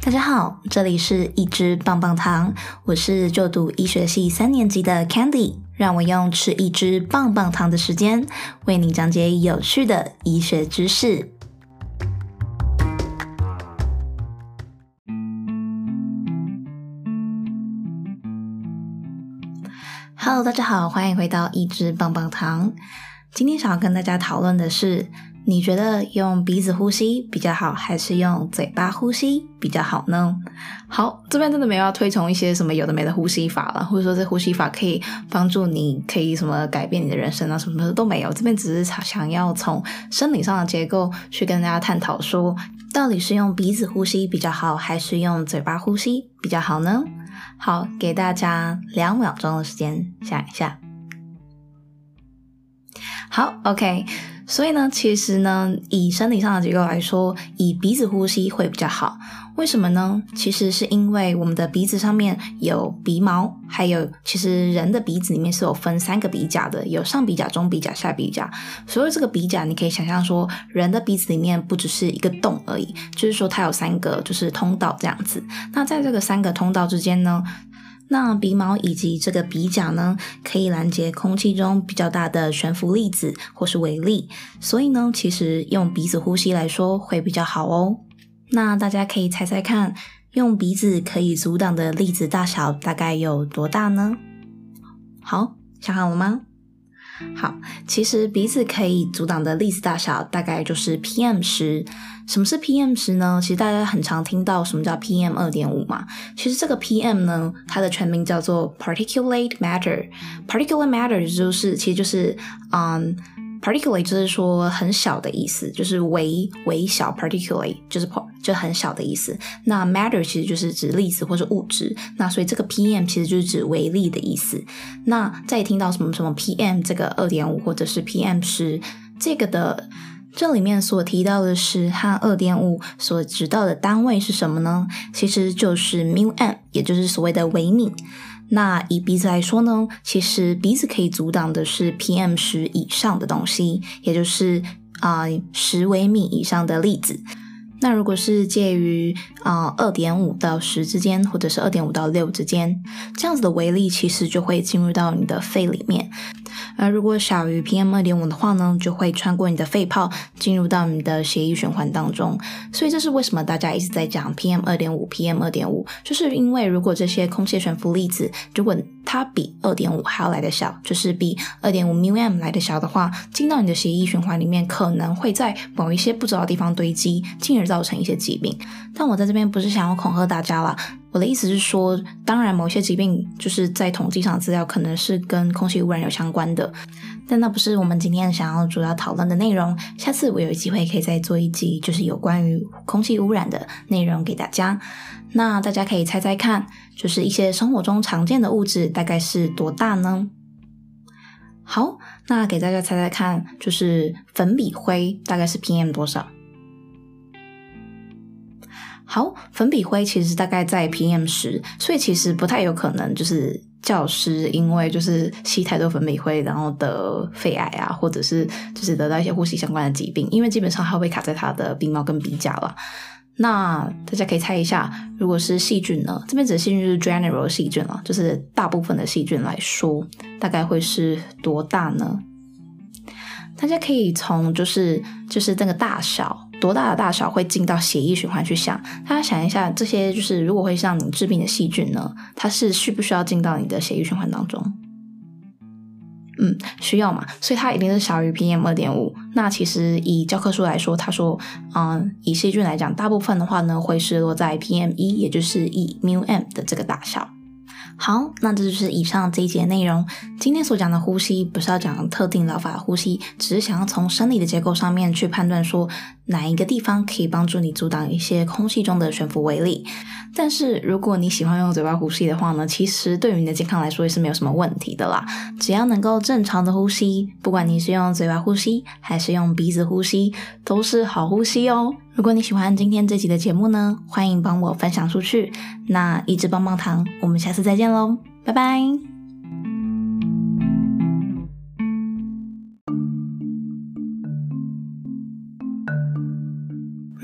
大家好，这里是一支棒棒糖，我是就读医学系三年级的 Candy，让我用吃一支棒棒糖的时间，为你讲解有趣的医学知识。Hello，大家好，欢迎回到一支棒棒糖。今天想要跟大家讨论的是，你觉得用鼻子呼吸比较好，还是用嘴巴呼吸比较好呢？好，这边真的没有要推崇一些什么有的没的呼吸法了，或者说这呼吸法可以帮助你，可以什么改变你的人生啊，什么的都没有。这边只是想要从生理上的结构去跟大家探讨，说到底是用鼻子呼吸比较好，还是用嘴巴呼吸比较好呢？好，给大家两秒钟的时间想一下。好，OK。所以呢，其实呢，以生理上的结构来说，以鼻子呼吸会比较好。为什么呢？其实是因为我们的鼻子上面有鼻毛，还有其实人的鼻子里面是有分三个鼻甲的，有上鼻甲、中鼻甲、下鼻甲。所以这个鼻甲，你可以想象说，人的鼻子里面不只是一个洞而已，就是说它有三个就是通道这样子。那在这个三个通道之间呢，那鼻毛以及这个鼻甲呢，可以拦截空气中比较大的悬浮粒子或是微粒，所以呢，其实用鼻子呼吸来说会比较好哦。那大家可以猜猜看，用鼻子可以阻挡的粒子大小大概有多大呢？好，想好了吗？好，其实鼻子可以阻挡的粒子大小大概就是 PM 十。什么是 PM 十呢？其实大家很常听到什么叫 PM 二点五嘛。其实这个 PM 呢，它的全名叫做 Particulate Matter。Particulate Matter 就是其实就是嗯。Particularly 就是说很小的意思，就是微微小。Particularly 就是 p 就很小的意思。那 matter 其实就是指粒子或者物质。那所以这个 PM 其实就是指微粒的意思。那再听到什么什么 PM 这个二点五或者是 PM 十这个的，这里面所提到的十和二点五所指到的单位是什么呢？其实就是 μm，也就是所谓的微米。那以鼻子来说呢，其实鼻子可以阻挡的是 PM 十以上的东西，也就是啊十微米以上的粒子。那如果是介于啊二点五到十之间，或者是二点五到六之间，这样子的微粒其实就会进入到你的肺里面。而如果小于 PM 二点五的话呢，就会穿过你的肺泡，进入到你的血液循环当中。所以这是为什么大家一直在讲 PM 二点五，PM 二点五，就是因为如果这些空气悬浮粒子，如果它比二点五还要来的小，就是比二点五 μm 来的小的话，进到你的血液循环里面，可能会在某一些不知道的地方堆积，进而造成一些疾病。但我在这边不是想要恐吓大家啦。我的意思是说，当然，某些疾病就是在统计上资料可能是跟空气污染有相关的，但那不是我们今天想要主要讨论的内容。下次我有机会可以再做一集，就是有关于空气污染的内容给大家。那大家可以猜猜看，就是一些生活中常见的物质大概是多大呢？好，那给大家猜猜看，就是粉笔灰大概是 PM 多少？好，粉笔灰其实大概在 PM 十，所以其实不太有可能就是教师因为就是吸太多粉笔灰，然后得肺癌啊，或者是就是得到一些呼吸相关的疾病，因为基本上它会卡在他的鼻毛跟鼻甲了。那大家可以猜一下，如果是细菌呢？这边指的细菌就是 general 细菌了，就是大部分的细菌来说，大概会是多大呢？大家可以从就是就是那个大小。多大的大小会进到血液循环去想？大家想一下，这些就是如果会让你致病的细菌呢，它是需不需要进到你的血液循环当中？嗯，需要嘛，所以它一定是小于 PM 二点五。那其实以教科书来说，他说，嗯，以细菌来讲，大部分的话呢，会是落在 PM 一，也就是一 μm 的这个大小。好，那这就是以上这一节内容。今天所讲的呼吸不是要讲特定疗法的呼吸，只是想要从生理的结构上面去判断说哪一个地方可以帮助你阻挡一些空气中的悬浮微粒。但是如果你喜欢用嘴巴呼吸的话呢，其实对于你的健康来说也是没有什么问题的啦。只要能够正常的呼吸，不管你是用嘴巴呼吸还是用鼻子呼吸，都是好呼吸哦。如果你喜欢今天这集的节目呢，欢迎帮我分享出去。那一支棒棒糖，我们下次再见喽，拜拜。